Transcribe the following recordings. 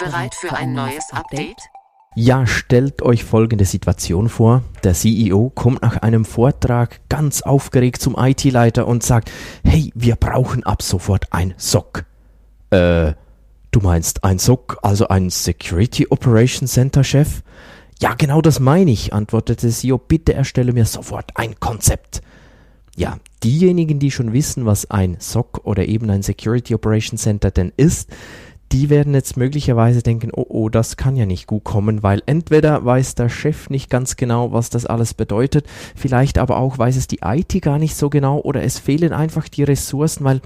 Bereit für ein neues Update? Ja, stellt euch folgende Situation vor. Der CEO kommt nach einem Vortrag ganz aufgeregt zum IT-Leiter und sagt, hey, wir brauchen ab sofort ein SOC. Äh, du meinst ein SOC, also ein Security Operations Center Chef? Ja, genau das meine ich, antwortete der CEO. Bitte erstelle mir sofort ein Konzept. Ja, diejenigen, die schon wissen, was ein SOC oder eben ein Security Operations Center denn ist, die werden jetzt möglicherweise denken, oh oh, das kann ja nicht gut kommen, weil entweder weiß der Chef nicht ganz genau, was das alles bedeutet, vielleicht aber auch weiß es die IT gar nicht so genau oder es fehlen einfach die Ressourcen, weil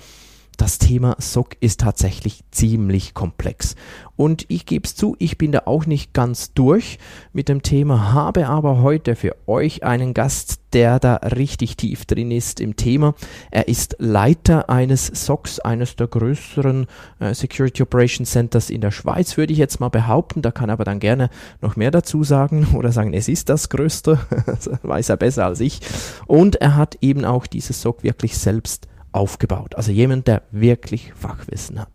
das Thema SOC ist tatsächlich ziemlich komplex. Und ich gebe es zu, ich bin da auch nicht ganz durch mit dem Thema, habe aber heute für euch einen Gast, der da richtig tief drin ist im Thema. Er ist Leiter eines SOCs, eines der größeren äh, Security Operations Centers in der Schweiz, würde ich jetzt mal behaupten. Da kann er aber dann gerne noch mehr dazu sagen oder sagen, es ist das größte. das weiß er besser als ich. Und er hat eben auch dieses SOC wirklich selbst aufgebaut. Also jemand, der wirklich Fachwissen hat.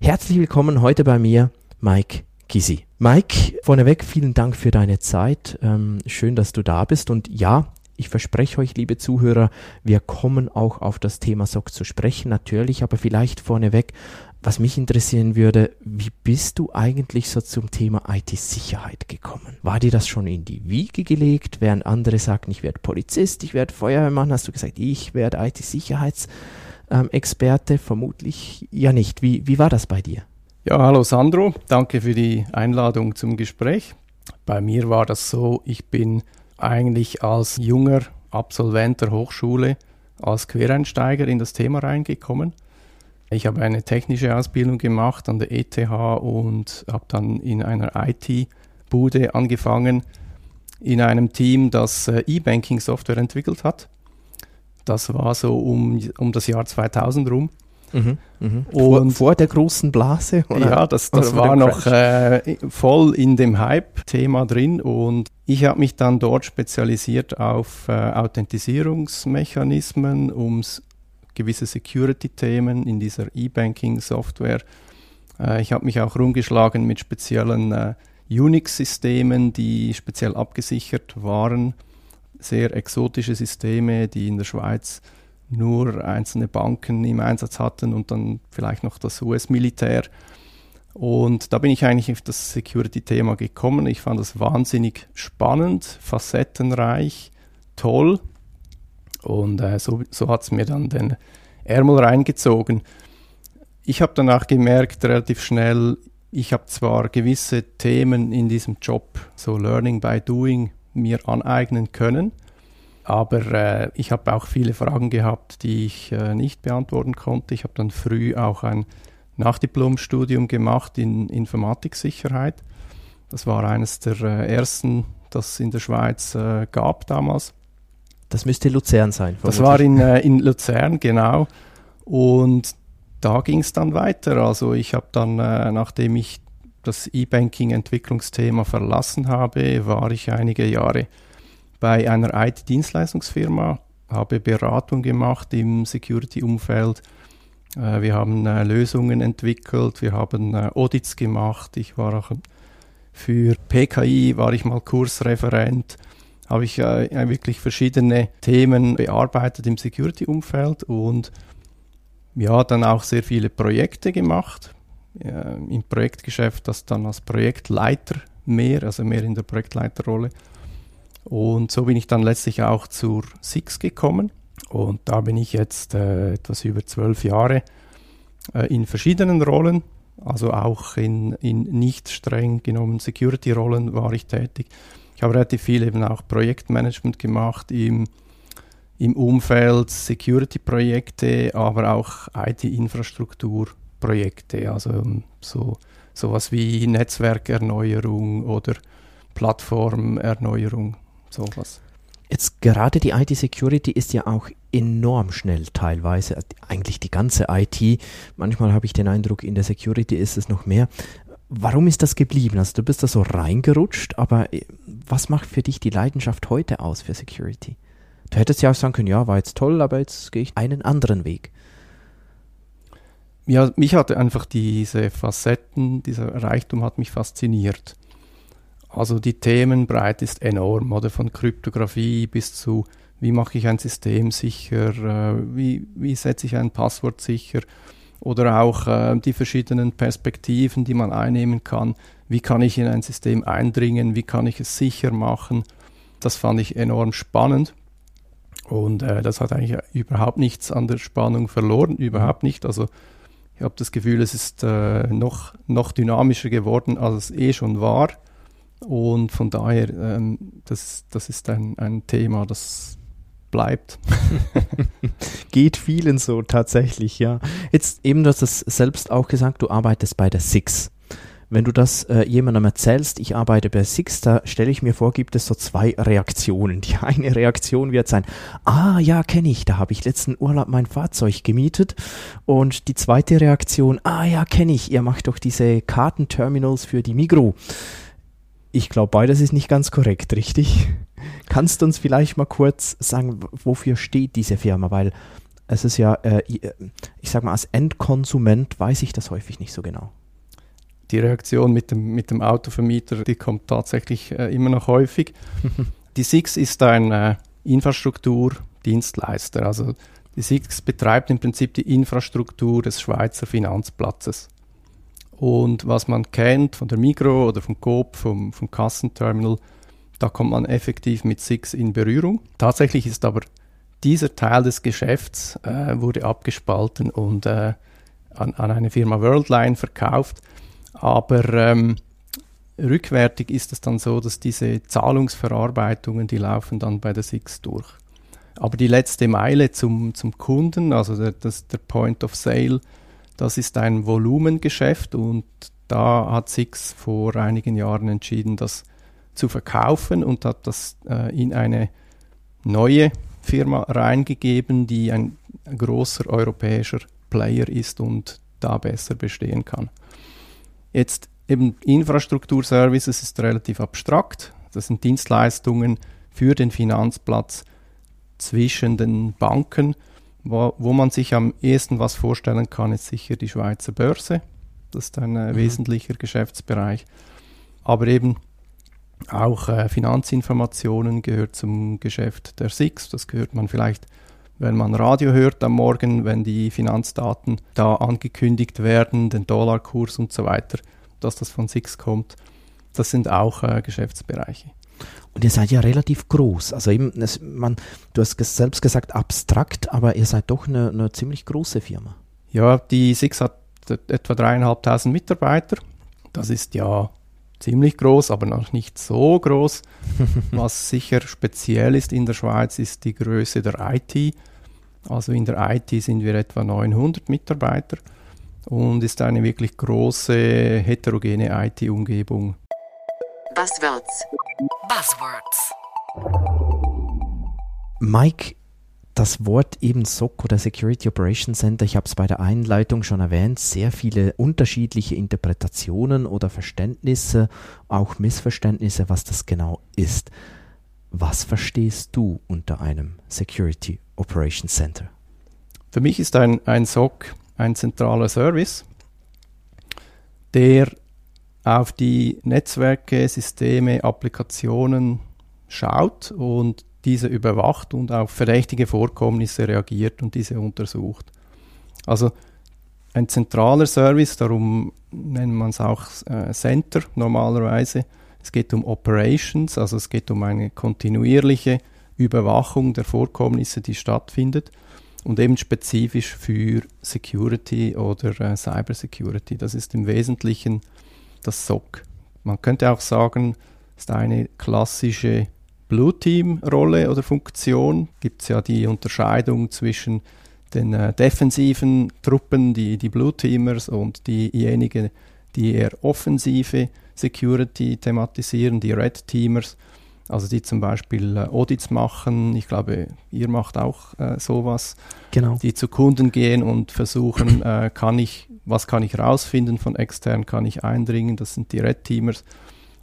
Herzlich willkommen heute bei mir, Mike Gysi. Mike, vorneweg vielen Dank für deine Zeit. Ähm, schön, dass du da bist. Und ja, ich verspreche euch, liebe Zuhörer, wir kommen auch auf das Thema SOC zu sprechen, natürlich, aber vielleicht vorneweg, was mich interessieren würde, wie bist du eigentlich so zum Thema IT-Sicherheit gekommen? War dir das schon in die Wiege gelegt, während andere sagten, ich werde Polizist, ich werde Feuerwehrmann, hast du gesagt, ich werde IT-Sicherheitsexperte? Vermutlich ja nicht. Wie, wie war das bei dir? Ja, hallo Sandro, danke für die Einladung zum Gespräch. Bei mir war das so, ich bin eigentlich als junger Absolvent der Hochschule als Quereinsteiger in das Thema reingekommen. Ich habe eine technische Ausbildung gemacht an der ETH und habe dann in einer IT-Bude angefangen, in einem Team, das äh, E-Banking-Software entwickelt hat. Das war so um, um das Jahr 2000 rum. Mhm, mh. Und vor, vor, der großen Blase? Oder? Ja, das, das war noch äh, voll in dem Hype-Thema drin und ich habe mich dann dort spezialisiert auf äh, Authentisierungsmechanismen, um gewisse Security-Themen in dieser E-Banking-Software. Äh, ich habe mich auch rumgeschlagen mit speziellen äh, Unix-Systemen, die speziell abgesichert waren. Sehr exotische Systeme, die in der Schweiz nur einzelne Banken im Einsatz hatten und dann vielleicht noch das US-Militär. Und da bin ich eigentlich auf das Security-Thema gekommen. Ich fand das wahnsinnig spannend, facettenreich, toll. Und äh, so, so hat es mir dann den Ärmel reingezogen. Ich habe danach gemerkt, relativ schnell, ich habe zwar gewisse Themen in diesem Job, so Learning by Doing, mir aneignen können, aber äh, ich habe auch viele Fragen gehabt, die ich äh, nicht beantworten konnte. Ich habe dann früh auch ein Nachdiplomstudium gemacht in Informatiksicherheit. Das war eines der äh, ersten, das es in der Schweiz äh, gab damals. Das müsste Luzern sein. Das war in, äh, in Luzern, genau. Und da ging es dann weiter. Also ich habe dann, äh, nachdem ich das E-Banking-Entwicklungsthema verlassen habe, war ich einige Jahre bei einer IT-Dienstleistungsfirma, habe Beratung gemacht im Security-Umfeld. Äh, wir haben äh, Lösungen entwickelt, wir haben äh, Audits gemacht. Ich war auch für PKI, war ich mal Kursreferent, habe ich wirklich verschiedene Themen bearbeitet im Security-Umfeld und ja, dann auch sehr viele Projekte gemacht. Im Projektgeschäft das dann als Projektleiter mehr, also mehr in der Projektleiterrolle. Und so bin ich dann letztlich auch zur SIX gekommen. Und da bin ich jetzt äh, etwas über zwölf Jahre äh, in verschiedenen Rollen, also auch in, in nicht streng genommen Security-Rollen war ich tätig. Habe relativ viel eben auch Projektmanagement gemacht im, im Umfeld Security-Projekte, aber auch IT-Infrastruktur-Projekte, also so sowas wie Netzwerkerneuerung oder Plattformerneuerung, sowas. Jetzt gerade die IT-Security ist ja auch enorm schnell teilweise, eigentlich die ganze IT. Manchmal habe ich den Eindruck, in der Security ist es noch mehr. Warum ist das geblieben? Also du bist da so reingerutscht, aber äh, was macht für dich die Leidenschaft heute aus für Security? Du hättest ja auch sagen können, ja, war jetzt toll, aber jetzt gehe ich einen anderen Weg. Ja, mich hatte einfach diese Facetten, dieser Reichtum hat mich fasziniert. Also die Themenbreite ist enorm, oder von Kryptographie bis zu, wie mache ich ein System sicher, äh, wie, wie setze ich ein Passwort sicher oder auch äh, die verschiedenen Perspektiven, die man einnehmen kann. Wie kann ich in ein System eindringen, wie kann ich es sicher machen. Das fand ich enorm spannend. Und äh, das hat eigentlich überhaupt nichts an der Spannung verloren, überhaupt nicht. Also ich habe das Gefühl, es ist äh, noch, noch dynamischer geworden, als es eh schon war. Und von daher, ähm, das, das ist ein, ein Thema, das bleibt. Geht vielen so tatsächlich, ja. Jetzt eben, du hast es selbst auch gesagt, du arbeitest bei der Six. Wenn du das äh, jemandem erzählst, ich arbeite bei Six, da stelle ich mir vor, gibt es so zwei Reaktionen. Die eine Reaktion wird sein, ah ja, kenne ich, da habe ich letzten Urlaub mein Fahrzeug gemietet. Und die zweite Reaktion, ah ja, kenne ich, ihr macht doch diese Kartenterminals für die Migro. Ich glaube, beides ist nicht ganz korrekt, richtig? Kannst du uns vielleicht mal kurz sagen, wofür steht diese Firma? Weil es ist ja, äh, ich sage mal, als Endkonsument weiß ich das häufig nicht so genau. Die Reaktion mit dem, mit dem Autovermieter, die kommt tatsächlich äh, immer noch häufig. die SIX ist ein äh, Infrastrukturdienstleister. Also die SIX betreibt im Prinzip die Infrastruktur des Schweizer Finanzplatzes. Und was man kennt von der Migro oder vom Coop, vom, vom Kassenterminal, da kommt man effektiv mit Six in Berührung. Tatsächlich ist aber dieser Teil des Geschäfts äh, wurde abgespalten und äh, an, an, eine Firma Worldline verkauft. Aber ähm, rückwärtig ist es dann so, dass diese Zahlungsverarbeitungen, die laufen dann bei der Six durch. Aber die letzte Meile zum, zum Kunden, also der, das, der Point of Sale, das ist ein Volumengeschäft und da hat Six vor einigen Jahren entschieden, das zu verkaufen und hat das äh, in eine neue Firma reingegeben, die ein großer europäischer Player ist und da besser bestehen kann. Jetzt eben Infrastrukturservices ist relativ abstrakt. Das sind Dienstleistungen für den Finanzplatz zwischen den Banken wo, wo man sich am ehesten was vorstellen kann, ist sicher die Schweizer Börse. Das ist ein äh, mhm. wesentlicher Geschäftsbereich. Aber eben auch äh, Finanzinformationen gehört zum Geschäft der SIX. Das gehört man vielleicht, wenn man Radio hört am Morgen, wenn die Finanzdaten da angekündigt werden, den Dollarkurs und so weiter, dass das von SIX kommt. Das sind auch äh, Geschäftsbereiche. Und ihr seid ja relativ groß. Also eben, es, man, du hast selbst gesagt abstrakt, aber ihr seid doch eine, eine ziemlich große Firma. Ja, die Six hat etwa dreieinhalbtausend Mitarbeiter. Das ist ja ziemlich groß, aber noch nicht so groß. Was sicher speziell ist in der Schweiz, ist die Größe der IT. Also in der IT sind wir etwa 900 Mitarbeiter und ist eine wirklich große heterogene IT-Umgebung. Buzzwords. Buzzwords. Mike, das Wort eben SOC oder Security Operations Center, ich habe es bei der Einleitung schon erwähnt, sehr viele unterschiedliche Interpretationen oder Verständnisse, auch Missverständnisse, was das genau ist. Was verstehst du unter einem Security Operations Center? Für mich ist ein, ein SOC ein zentraler Service, der auf die Netzwerke, Systeme, Applikationen schaut und diese überwacht und auf verdächtige Vorkommnisse reagiert und diese untersucht. Also ein zentraler Service, darum nennt man es auch äh, Center normalerweise. Es geht um Operations, also es geht um eine kontinuierliche Überwachung der Vorkommnisse, die stattfindet und eben spezifisch für Security oder äh, Cybersecurity. Das ist im Wesentlichen das SOC. Man könnte auch sagen, es ist eine klassische Blue Team-Rolle oder Funktion. Gibt es ja die Unterscheidung zwischen den äh, defensiven Truppen, die, die Blue Teamers und diejenigen, die eher offensive Security thematisieren, die Red Teamers, also die zum Beispiel äh, Audits machen. Ich glaube, ihr macht auch äh, sowas. Genau. Die zu Kunden gehen und versuchen, äh, kann ich, was kann ich rausfinden von extern, kann ich eindringen. Das sind die Red Teamers.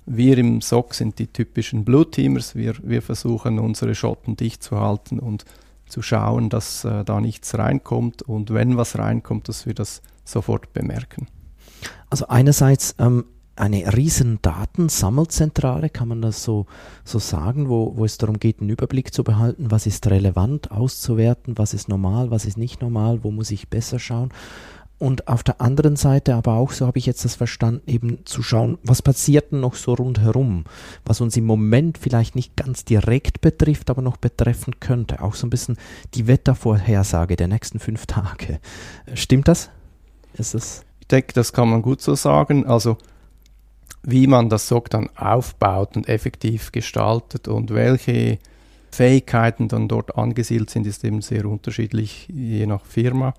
Wir im SOC sind die typischen Blue Teamers. Wir, wir versuchen, unsere Schotten dicht zu halten und zu schauen, dass äh, da nichts reinkommt und wenn was reinkommt, dass wir das sofort bemerken. Also einerseits ähm, eine riesen Datensammelzentrale, kann man das so, so sagen, wo, wo es darum geht, einen Überblick zu behalten, was ist relevant auszuwerten, was ist normal, was ist nicht normal, wo muss ich besser schauen. Und auf der anderen Seite aber auch, so habe ich jetzt das verstanden, eben zu schauen, was passiert denn noch so rundherum, was uns im Moment vielleicht nicht ganz direkt betrifft, aber noch betreffen könnte. Auch so ein bisschen die Wettervorhersage der nächsten fünf Tage. Stimmt das? Ist das? Ich denke, das kann man gut so sagen. Also wie man das SOC dann aufbaut und effektiv gestaltet und welche Fähigkeiten dann dort angesiedelt sind, ist eben sehr unterschiedlich je nach Firma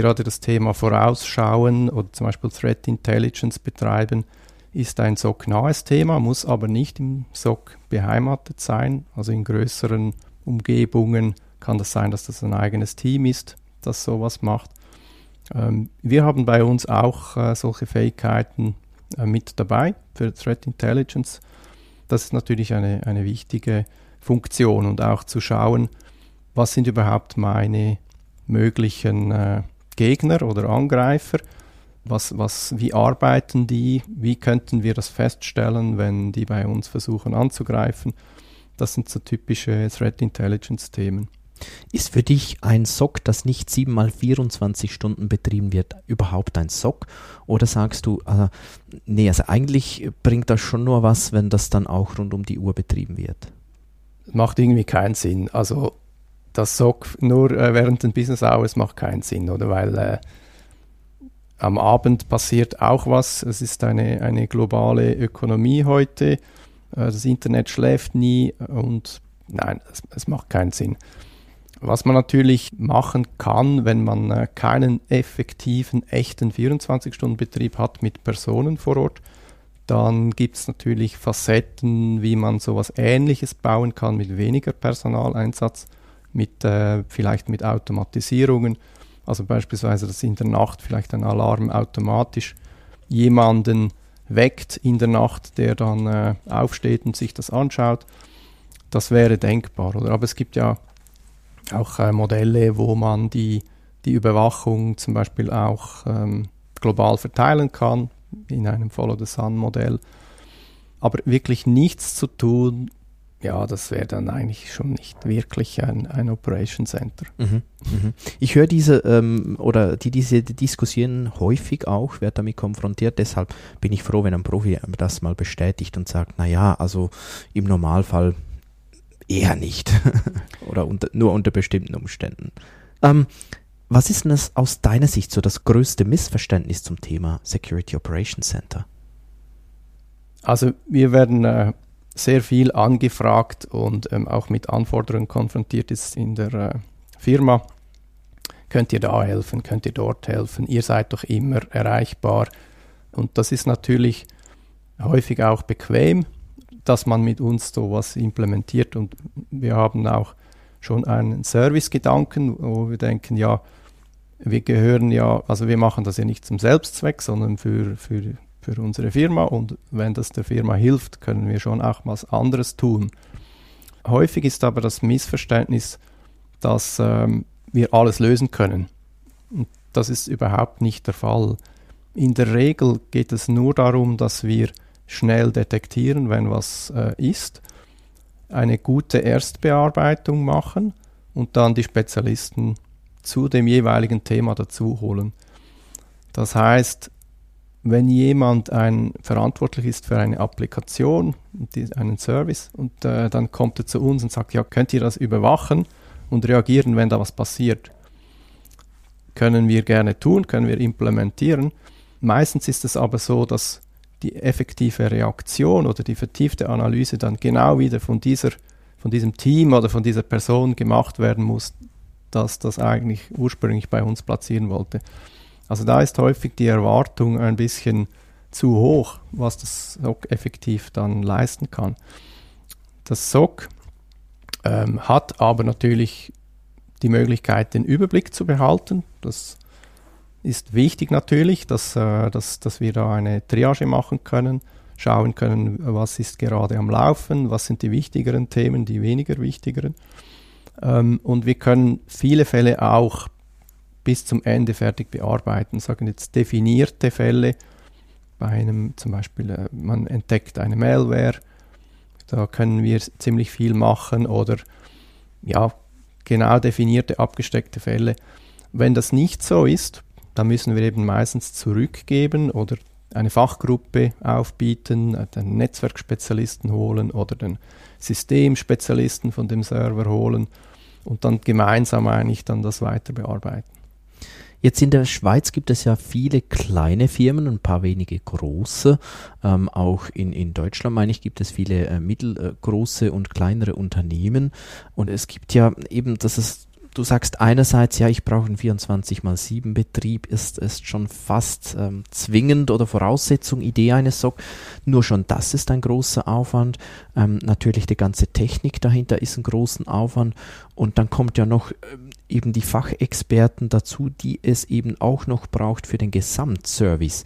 gerade das Thema Vorausschauen oder zum Beispiel Threat Intelligence betreiben, ist ein SOC-nahes Thema, muss aber nicht im SOC beheimatet sein. Also in größeren Umgebungen kann das sein, dass das ein eigenes Team ist, das sowas macht. Ähm, wir haben bei uns auch äh, solche Fähigkeiten äh, mit dabei für Threat Intelligence. Das ist natürlich eine, eine wichtige Funktion und auch zu schauen, was sind überhaupt meine möglichen äh, Gegner oder Angreifer. Was, was, wie arbeiten die? Wie könnten wir das feststellen, wenn die bei uns versuchen anzugreifen? Das sind so typische Threat Intelligence Themen. Ist für dich ein SOC, das nicht 7 mal 24 Stunden betrieben wird, überhaupt ein SOC? Oder sagst du, äh, nee, also eigentlich bringt das schon nur was, wenn das dann auch rund um die Uhr betrieben wird? Macht irgendwie keinen Sinn. Also das SOC nur äh, während den Business Hours macht keinen Sinn, oder? Weil äh, am Abend passiert auch was. Es ist eine, eine globale Ökonomie heute. Äh, das Internet schläft nie und nein, es, es, macht keinen Sinn. Was man natürlich machen kann, wenn man äh, keinen effektiven, echten 24-Stunden-Betrieb hat mit Personen vor Ort, dann gibt es natürlich Facetten, wie man sowas Ähnliches bauen kann mit weniger Personaleinsatz mit äh, vielleicht mit Automatisierungen. Also beispielsweise, dass in der Nacht vielleicht ein Alarm automatisch jemanden weckt in der Nacht, der dann äh, aufsteht und sich das anschaut. Das wäre denkbar. Oder? Aber es gibt ja auch äh, Modelle, wo man die, die Überwachung zum Beispiel auch ähm, global verteilen kann, in einem Follow-the-Sun-Modell. Aber wirklich nichts zu tun, ja, das wäre dann eigentlich schon nicht wirklich ein, ein Operation Center. Mhm, mhm. Ich höre diese ähm, oder die, diese Diskussionen häufig auch, werde damit konfrontiert. Deshalb bin ich froh, wenn ein Profi das mal bestätigt und sagt, naja, also im Normalfall eher nicht oder unter, nur unter bestimmten Umständen. Ähm, was ist denn das aus deiner Sicht so das größte Missverständnis zum Thema Security Operations Center? Also wir werden äh, sehr viel angefragt und ähm, auch mit Anforderungen konfrontiert ist in der äh, Firma. Könnt ihr da helfen? Könnt ihr dort helfen? Ihr seid doch immer erreichbar. Und das ist natürlich häufig auch bequem, dass man mit uns sowas implementiert. Und wir haben auch schon einen Service-Gedanken, wo wir denken, ja, wir gehören ja, also wir machen das ja nicht zum Selbstzweck, sondern für, für für unsere Firma und wenn das der Firma hilft, können wir schon auch was anderes tun. Häufig ist aber das Missverständnis, dass ähm, wir alles lösen können. Und das ist überhaupt nicht der Fall. In der Regel geht es nur darum, dass wir schnell detektieren, wenn was äh, ist, eine gute Erstbearbeitung machen und dann die Spezialisten zu dem jeweiligen Thema dazu holen. Das heißt, wenn jemand ein, verantwortlich ist für eine Applikation, einen Service, und äh, dann kommt er zu uns und sagt, ja, könnt ihr das überwachen und reagieren, wenn da was passiert? Können wir gerne tun, können wir implementieren. Meistens ist es aber so, dass die effektive Reaktion oder die vertiefte Analyse dann genau wieder von, dieser, von diesem Team oder von dieser Person gemacht werden muss, dass das eigentlich ursprünglich bei uns platzieren wollte. Also da ist häufig die Erwartung ein bisschen zu hoch, was das SOC effektiv dann leisten kann. Das SOC ähm, hat aber natürlich die Möglichkeit, den Überblick zu behalten. Das ist wichtig natürlich, dass, äh, dass, dass wir da eine Triage machen können, schauen können, was ist gerade am Laufen, was sind die wichtigeren Themen, die weniger wichtigeren. Ähm, und wir können viele Fälle auch bis zum Ende fertig bearbeiten. Sagen jetzt definierte Fälle, bei einem zum Beispiel, äh, man entdeckt eine Malware, da können wir ziemlich viel machen oder ja, genau definierte, abgesteckte Fälle. Wenn das nicht so ist, dann müssen wir eben meistens zurückgeben oder eine Fachgruppe aufbieten, den Netzwerkspezialisten holen oder den Systemspezialisten von dem Server holen und dann gemeinsam eigentlich dann das weiter bearbeiten. Jetzt in der Schweiz gibt es ja viele kleine Firmen, ein paar wenige große. Ähm, auch in, in Deutschland, meine ich, gibt es viele äh, mittelgroße und kleinere Unternehmen. Und es gibt ja eben, das ist du sagst einerseits, ja, ich brauche einen 24 mal 7 Betrieb, ist, ist schon fast ähm, zwingend oder Voraussetzung, Idee eines SOC. Nur schon das ist ein großer Aufwand. Ähm, natürlich die ganze Technik dahinter ist ein großen Aufwand. Und dann kommt ja noch ähm, eben die Fachexperten dazu, die es eben auch noch braucht für den Gesamtservice.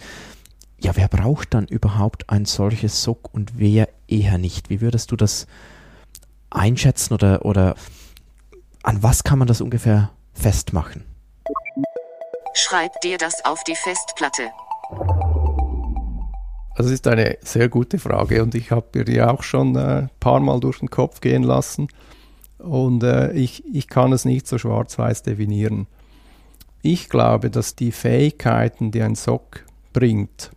Ja, wer braucht dann überhaupt ein solches SOC und wer eher nicht? Wie würdest du das einschätzen oder, oder an was kann man das ungefähr festmachen? Schreib dir das auf die Festplatte. Das ist eine sehr gute Frage und ich habe mir die auch schon ein äh, paar Mal durch den Kopf gehen lassen und äh, ich, ich kann es nicht so schwarz-weiß definieren. Ich glaube, dass die Fähigkeiten, die ein SOC bringt,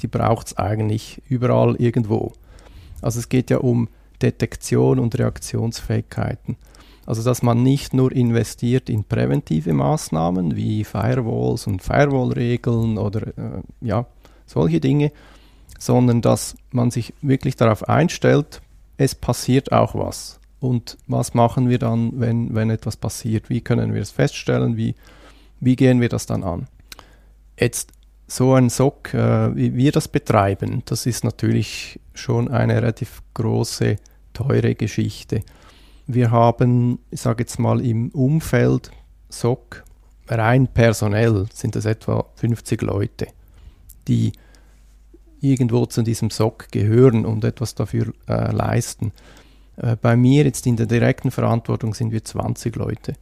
die braucht es eigentlich überall irgendwo. Also es geht ja um Detektion und Reaktionsfähigkeiten. Also dass man nicht nur investiert in präventive Maßnahmen wie Firewalls und Firewall-Regeln oder äh, ja, solche Dinge, sondern dass man sich wirklich darauf einstellt, es passiert auch was. Und was machen wir dann, wenn, wenn etwas passiert? Wie können wir es feststellen? Wie, wie gehen wir das dann an? Jetzt so ein SOC, äh, wie wir das betreiben, das ist natürlich schon eine relativ große, teure Geschichte. Wir haben, ich sage jetzt mal, im Umfeld SOC rein personell sind es etwa 50 Leute, die irgendwo zu diesem SOC gehören und etwas dafür äh, leisten. Äh, bei mir jetzt in der direkten Verantwortung sind wir 20 Leute.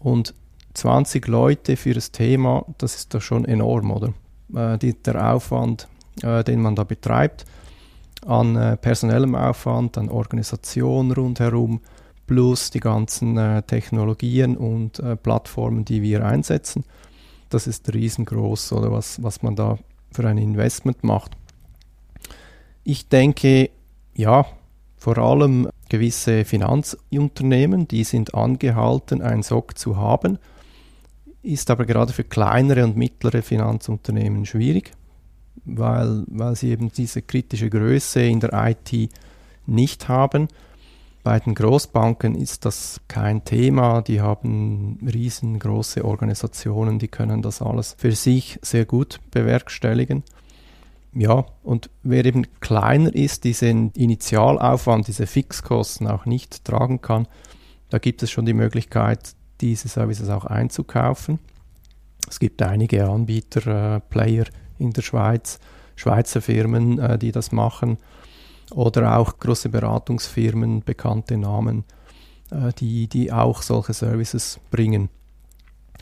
Und 20 Leute für das Thema, das ist doch schon enorm, oder? Äh, die, der Aufwand, äh, den man da betreibt, an äh, personellem Aufwand, an Organisation rundherum, plus die ganzen äh, Technologien und äh, Plattformen, die wir einsetzen. Das ist riesengroß, oder was, was man da für ein Investment macht. Ich denke, ja, vor allem gewisse Finanzunternehmen, die sind angehalten, ein SOC zu haben, ist aber gerade für kleinere und mittlere Finanzunternehmen schwierig, weil, weil sie eben diese kritische Größe in der IT nicht haben bei den Großbanken ist das kein Thema. Die haben riesengroße Organisationen, die können das alles für sich sehr gut bewerkstelligen. Ja, und wer eben kleiner ist, diesen Initialaufwand, diese Fixkosten auch nicht tragen kann, da gibt es schon die Möglichkeit, diese Services auch einzukaufen. Es gibt einige Anbieter, äh, Player in der Schweiz, Schweizer Firmen, äh, die das machen oder auch große Beratungsfirmen, bekannte Namen, äh, die, die auch solche Services bringen.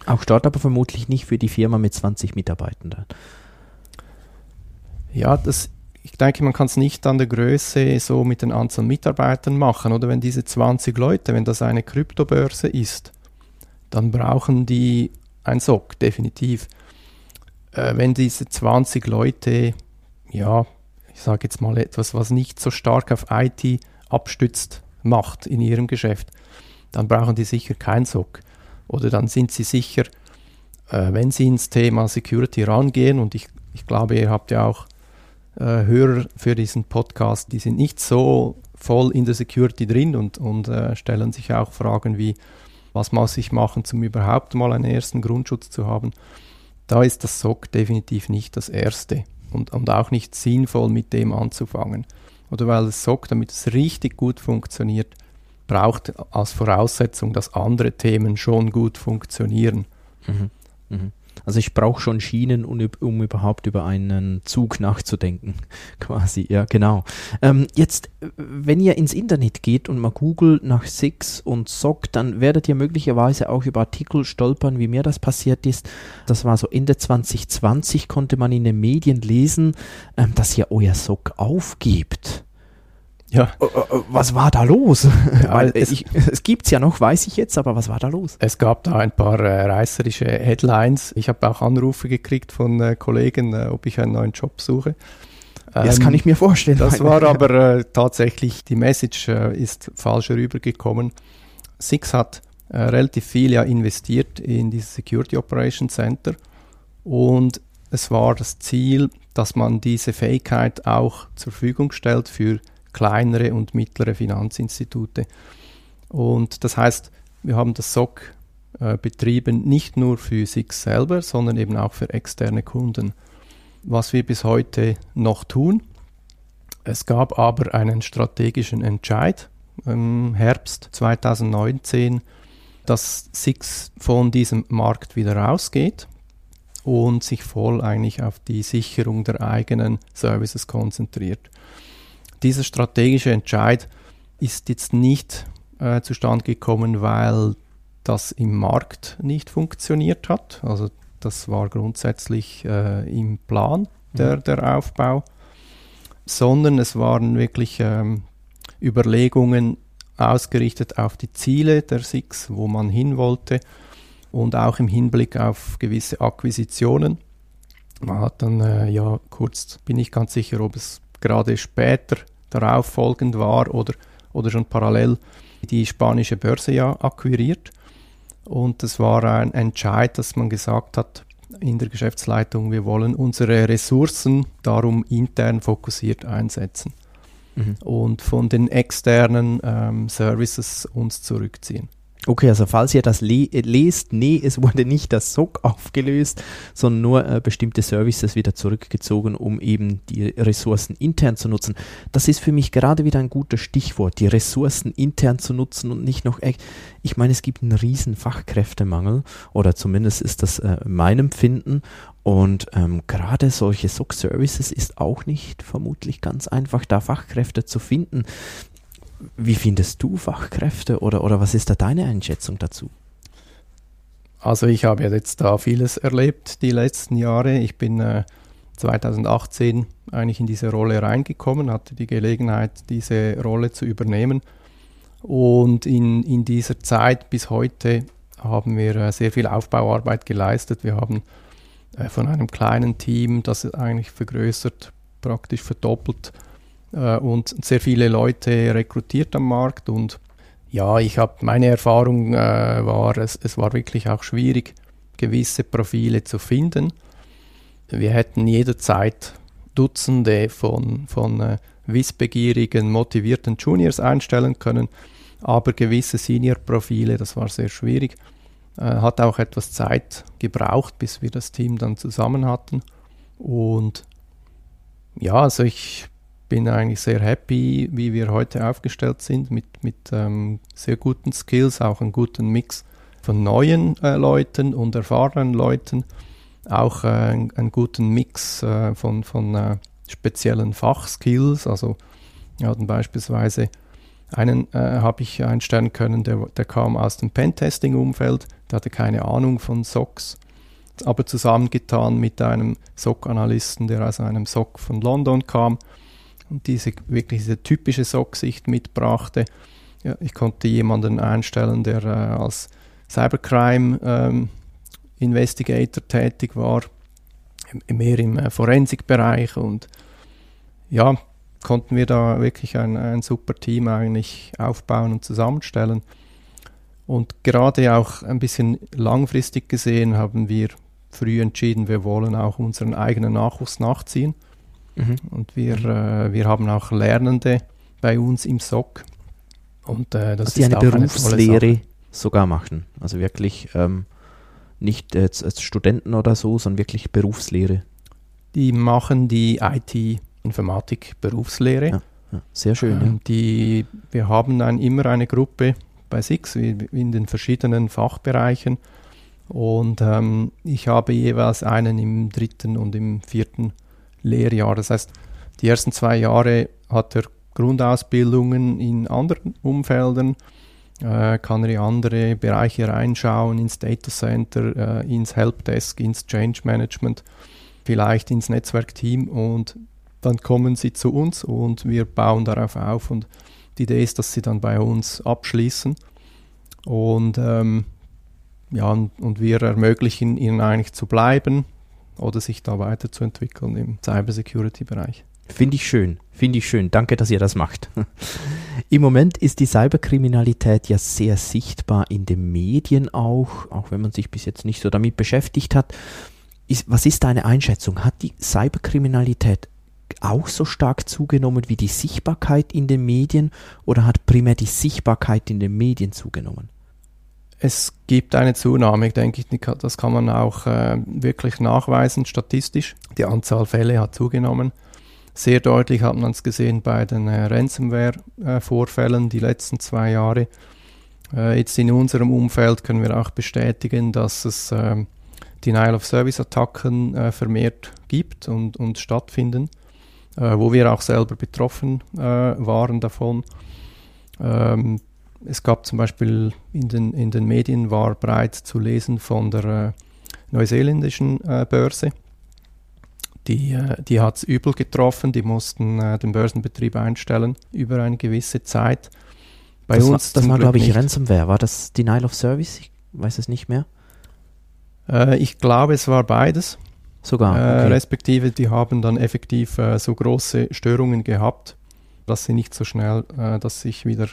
Auch dort aber vermutlich nicht für die Firma mit 20 Mitarbeitenden. Ja, das, ich denke, man kann es nicht an der Größe so mit den Anzahl Mitarbeitern machen. Oder wenn diese 20 Leute, wenn das eine Kryptobörse ist, dann brauchen die ein SOC, definitiv. Äh, wenn diese 20 Leute, ja, ich sage jetzt mal etwas, was nicht so stark auf IT abstützt, macht in ihrem Geschäft, dann brauchen die sicher kein SOC. Oder dann sind sie sicher, äh, wenn sie ins Thema Security rangehen, und ich, ich glaube, ihr habt ja auch äh, Hörer für diesen Podcast, die sind nicht so voll in der Security drin und, und äh, stellen sich auch Fragen wie, was muss ich machen, um überhaupt mal einen ersten Grundschutz zu haben. Da ist das SOC definitiv nicht das Erste. und, und auch nicht sinnvoll mit dem anzufangen. Oder weil das SOC, damit es richtig gut funktioniert, braucht als Voraussetzung, dass andere Themen schon gut funktionieren. Mhm. Mhm. Also ich brauche schon Schienen, um, um, überhaupt über einen Zug nachzudenken, quasi. Ja, genau. Ähm, jetzt, wenn ihr ins Internet geht und mal googelt nach Six und SOC, dann werdet ihr möglicherweise auch über Artikel stolpern, wie mir das passiert ist. Das war so Ende 2020, konnte man in den Medien lesen, ähm, dass ihr euer SOC aufgebt. Ja. Äh, äh, was war da los? Ja, es, ich, es gibt es ja noch, weiß ich jetzt, aber was war da los? Es gab da ein paar äh, reißerische Headlines. Ich habe auch Anrufe gekriegt von äh, Kollegen, äh, ob ich einen neuen Job suche. Ähm, das kann ich mir vorstellen. Das war aber äh, tatsächlich, die Message ist falsch rübergekommen. Six hat relativ viel ja investiert in dieses Security Operations Center und es war das Ziel, dass man diese Fähigkeit auch zur Verfügung stellt für kleinere und mittlere Finanzinstitute. Und das heißt, wir haben das SOC äh, betrieben nicht nur für sich selber, sondern eben auch für externe Kunden. Was wir bis heute noch tun, es gab aber einen strategischen Entscheid im Herbst 2019, dass SIX von diesem Markt wieder rausgeht und sich voll eigentlich auf die Sicherung der eigenen Services konzentriert dieser strategische Entscheid ist jetzt nicht äh, zustande gekommen, weil das im Markt nicht funktioniert hat. Also das war grundsätzlich äh, im Plan der, mhm. der Aufbau, sondern es waren wirklich ähm, Überlegungen ausgerichtet auf die Ziele der SIX, wo man hin wollte und auch im Hinblick auf gewisse Akquisitionen. Man hat dann, äh, ja, kurz bin ich ganz sicher, ob es gerade später darauf folgend war oder, oder schon parallel die spanische Börse ja akquiriert. Und es war ein Entscheid, dass man gesagt hat in der Geschäftsleitung, wir wollen unsere Ressourcen darum intern fokussiert einsetzen mhm. und von den externen ähm, Services uns zurückziehen. Okay, also falls ihr das le lest, nee, es wurde nicht das SOC aufgelöst, sondern nur äh, bestimmte Services wieder zurückgezogen, um eben die Ressourcen intern zu nutzen. Das ist für mich gerade wieder ein gutes Stichwort, die Ressourcen intern zu nutzen und nicht noch, ich meine, es gibt einen riesen Fachkräftemangel oder zumindest ist das äh, mein Empfinden und ähm, gerade solche SOC-Services ist auch nicht vermutlich ganz einfach, da Fachkräfte zu finden. Wie findest du Fachkräfte oder, oder was ist da deine Einschätzung dazu? Also ich habe jetzt da vieles erlebt die letzten Jahre. Ich bin äh, 2018 eigentlich in diese Rolle reingekommen, hatte die Gelegenheit, diese Rolle zu übernehmen. Und in, in dieser Zeit bis heute haben wir äh, sehr viel Aufbauarbeit geleistet. Wir haben äh, von einem kleinen Team, das eigentlich vergrößert, praktisch verdoppelt, äh, und sehr viele Leute rekrutiert am Markt. Und ja, ich habe meine Erfahrung äh, war, es, es war wirklich auch schwierig, gewisse Profile zu finden. Wir hätten jederzeit Dutzende von, von äh, wissbegierigen, motivierten Juniors einstellen können, aber gewisse Senior-Profile, das war sehr schwierig. Äh, hat auch etwas Zeit gebraucht, bis wir das Team dann zusammen hatten. Und ja, also ich bin eigentlich sehr happy, wie wir heute aufgestellt sind, mit, mit ähm, sehr guten Skills, auch einen guten Mix von neuen äh, Leuten und erfahrenen Leuten, auch äh, einen guten Mix äh, von, von äh, speziellen Fachskills. Also wir hatten beispielsweise einen äh, habe ich einstellen können, der, der kam aus dem Pentesting-Umfeld, der hatte keine Ahnung von SOCs, aber zusammengetan mit einem SOC-Analysten, der aus einem SOC von London kam diese wirklich diese typische Sock-Sicht mitbrachte. Ja, ich konnte jemanden einstellen, der äh, als Cybercrime ähm, Investigator tätig war, mehr im äh, Forensikbereich und ja, konnten wir da wirklich ein, ein super Team eigentlich aufbauen und zusammenstellen. Und gerade auch ein bisschen langfristig gesehen haben wir früh entschieden, wir wollen auch unseren eigenen Nachwuchs nachziehen. Mhm. Und wir, äh, wir haben auch Lernende bei uns im SOC. Und äh, das also die ist eine auch Berufslehre eine sogar machen. Also wirklich ähm, nicht als, als Studenten oder so, sondern wirklich Berufslehre. Die machen die IT-Informatik-Berufslehre. Ja, ja, sehr schön. Ähm, die, wir haben dann immer eine Gruppe bei SIX in den verschiedenen Fachbereichen und ähm, ich habe jeweils einen im dritten und im vierten Lehrjahr. Das heißt, die ersten zwei Jahre hat er Grundausbildungen in anderen Umfeldern, äh, kann er in andere Bereiche reinschauen, ins Data Center, äh, ins Helpdesk, ins Change Management, vielleicht ins Netzwerkteam und dann kommen sie zu uns und wir bauen darauf auf und die Idee ist, dass sie dann bei uns abschließen und ähm, ja, und, und wir ermöglichen ihnen eigentlich zu bleiben oder sich da weiterzuentwickeln im Cybersecurity-Bereich. Finde ich schön, finde ich schön. Danke, dass ihr das macht. Im Moment ist die Cyberkriminalität ja sehr sichtbar in den Medien auch, auch wenn man sich bis jetzt nicht so damit beschäftigt hat. Ist, was ist deine Einschätzung? Hat die Cyberkriminalität auch so stark zugenommen wie die Sichtbarkeit in den Medien oder hat primär die Sichtbarkeit in den Medien zugenommen? Es gibt eine Zunahme, denke ich, das kann man auch äh, wirklich nachweisen statistisch. Die Anzahl Fälle hat zugenommen. Sehr deutlich hat man es gesehen bei den äh, Ransomware-Vorfällen die letzten zwei Jahre. Äh, jetzt in unserem Umfeld können wir auch bestätigen, dass es äh, Denial-of-Service-Attacken äh, vermehrt gibt und, und stattfinden, äh, wo wir auch selber betroffen äh, waren davon. Ähm, es gab zum Beispiel in den, in den Medien war bereits zu lesen von der äh, neuseeländischen äh, Börse. Die, äh, die hat es übel getroffen, die mussten äh, den Börsenbetrieb einstellen über eine gewisse Zeit. Bei das uns war, das war, glaube ich, nicht. Ransomware. War das Denial of Service? Ich weiß es nicht mehr. Äh, ich glaube, es war beides. Sogar. Äh, okay. respektive, die haben dann effektiv so große Störungen gehabt, dass sie nicht so schnell, dass sich wieder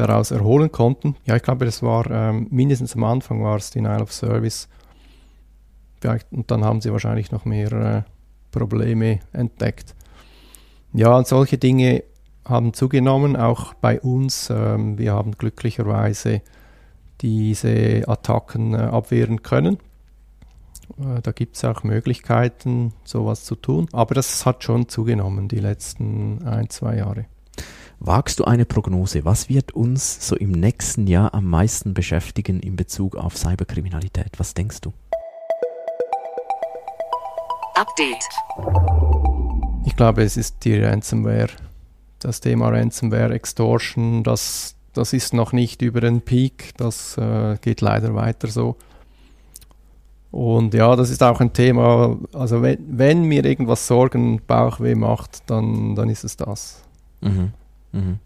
daraus erholen konnten. Ja, ich glaube, das war ähm, mindestens am Anfang war es Denial of Service. Vielleicht, und dann haben sie wahrscheinlich noch mehr äh, Probleme entdeckt. Ja, und solche Dinge haben zugenommen, auch bei uns. Ähm, wir haben glücklicherweise diese Attacken äh, abwehren können. Äh, da gibt es auch Möglichkeiten, sowas zu tun. Aber das hat schon zugenommen die letzten ein, zwei Jahre. Wagst du eine Prognose? Was wird uns so im nächsten Jahr am meisten beschäftigen in Bezug auf Cyberkriminalität? Was denkst du? Update. Ich glaube, es ist die Ransomware. Das Thema Ransomware, Extortion, das, das ist noch nicht über den Peak. Das äh, geht leider weiter so. Und ja, das ist auch ein Thema. Also, wenn, wenn mir irgendwas Sorgen, Bauchweh macht, dann, dann ist es das. Mhm. Mhm.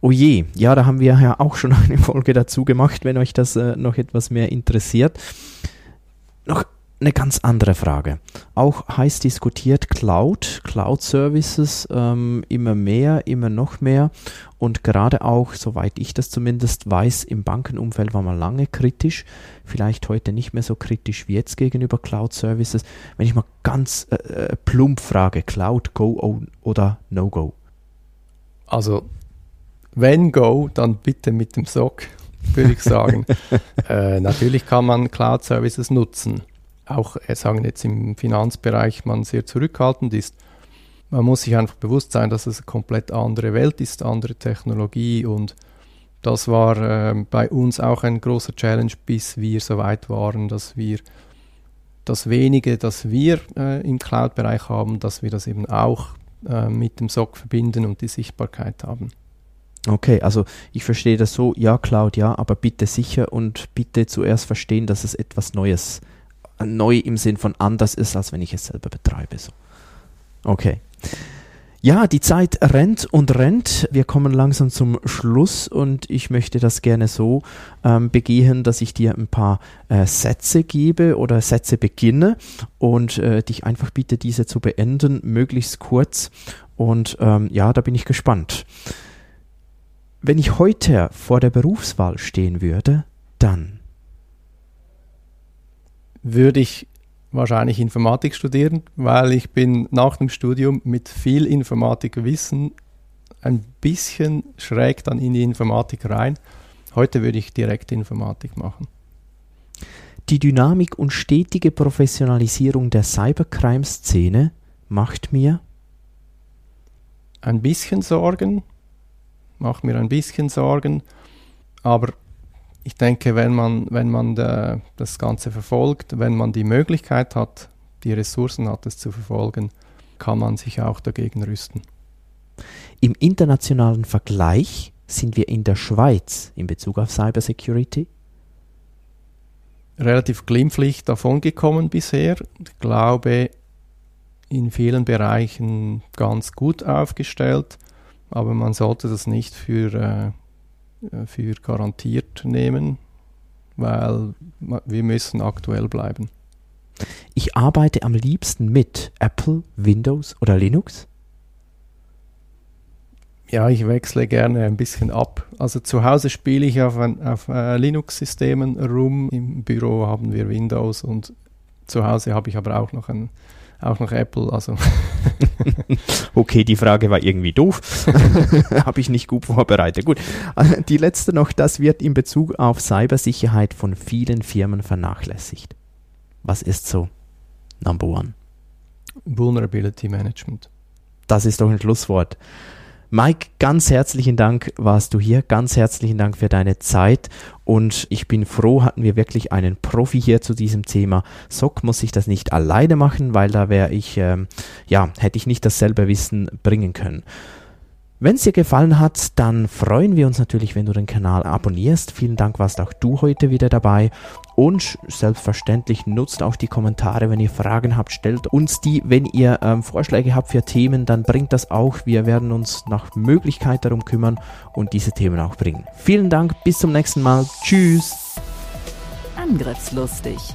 Oh je, ja, da haben wir ja auch schon eine Folge dazu gemacht, wenn euch das äh, noch etwas mehr interessiert. Noch eine ganz andere Frage. Auch heiß diskutiert Cloud, Cloud Services ähm, immer mehr, immer noch mehr und gerade auch, soweit ich das zumindest weiß, im Bankenumfeld war man lange kritisch, vielleicht heute nicht mehr so kritisch wie jetzt gegenüber Cloud Services. Wenn ich mal ganz äh, äh plump frage, Cloud Go oder No Go? Also, wenn Go, dann bitte mit dem SOC, würde ich sagen. äh, natürlich kann man Cloud-Services nutzen. Auch, äh, sagen jetzt im Finanzbereich, man sehr zurückhaltend ist. Man muss sich einfach bewusst sein, dass es eine komplett andere Welt ist, andere Technologie und das war äh, bei uns auch ein großer Challenge, bis wir so weit waren, dass wir das wenige, das wir äh, im Cloud-Bereich haben, dass wir das eben auch äh, mit dem SOC verbinden und die Sichtbarkeit haben. Okay, also ich verstehe das so, ja, Cloud, ja, aber bitte sicher und bitte zuerst verstehen, dass es etwas Neues, äh, neu im Sinn von anders ist, als wenn ich es selber betreibe. So. Okay. Ja, die Zeit rennt und rennt. Wir kommen langsam zum Schluss und ich möchte das gerne so ähm, begehen, dass ich dir ein paar äh, Sätze gebe oder Sätze beginne und äh, dich einfach bitte, diese zu beenden, möglichst kurz. Und ähm, ja, da bin ich gespannt. Wenn ich heute vor der Berufswahl stehen würde, dann würde ich wahrscheinlich Informatik studieren, weil ich bin nach dem Studium mit viel Informatikwissen ein bisschen schräg dann in die Informatik rein. Heute würde ich direkt Informatik machen. Die Dynamik und stetige Professionalisierung der Cybercrime-Szene macht mir ein bisschen Sorgen, macht mir ein bisschen Sorgen, aber ich denke, wenn man, wenn man de, das Ganze verfolgt, wenn man die Möglichkeit hat, die Ressourcen hat, es zu verfolgen, kann man sich auch dagegen rüsten. Im internationalen Vergleich sind wir in der Schweiz in Bezug auf Cybersecurity relativ glimpflich davongekommen bisher. Ich glaube, in vielen Bereichen ganz gut aufgestellt, aber man sollte das nicht für, äh, für garantiert nehmen, weil wir müssen aktuell bleiben. Ich arbeite am liebsten mit Apple, Windows oder Linux. Ja, ich wechsle gerne ein bisschen ab. Also zu Hause spiele ich auf, auf äh, Linux-Systemen rum. Im Büro haben wir Windows und zu Hause habe ich aber auch noch ein auch noch Apple, also. okay, die Frage war irgendwie doof. Habe ich nicht gut vorbereitet. Gut, die letzte noch, das wird in Bezug auf Cybersicherheit von vielen Firmen vernachlässigt. Was ist so Number One? Vulnerability Management. Das ist doch ein Schlusswort. Mike, ganz herzlichen Dank warst du hier. Ganz herzlichen Dank für deine Zeit. Und ich bin froh, hatten wir wirklich einen Profi hier zu diesem Thema. Sock muss ich das nicht alleine machen, weil da wäre ich, ähm, ja, hätte ich nicht dasselbe Wissen bringen können. Wenn es dir gefallen hat, dann freuen wir uns natürlich, wenn du den Kanal abonnierst. Vielen Dank, warst auch du heute wieder dabei. Und selbstverständlich nutzt auch die Kommentare, wenn ihr Fragen habt, stellt uns die. Wenn ihr ähm, Vorschläge habt für Themen, dann bringt das auch. Wir werden uns nach Möglichkeit darum kümmern und diese Themen auch bringen. Vielen Dank, bis zum nächsten Mal. Tschüss. Angriffslustig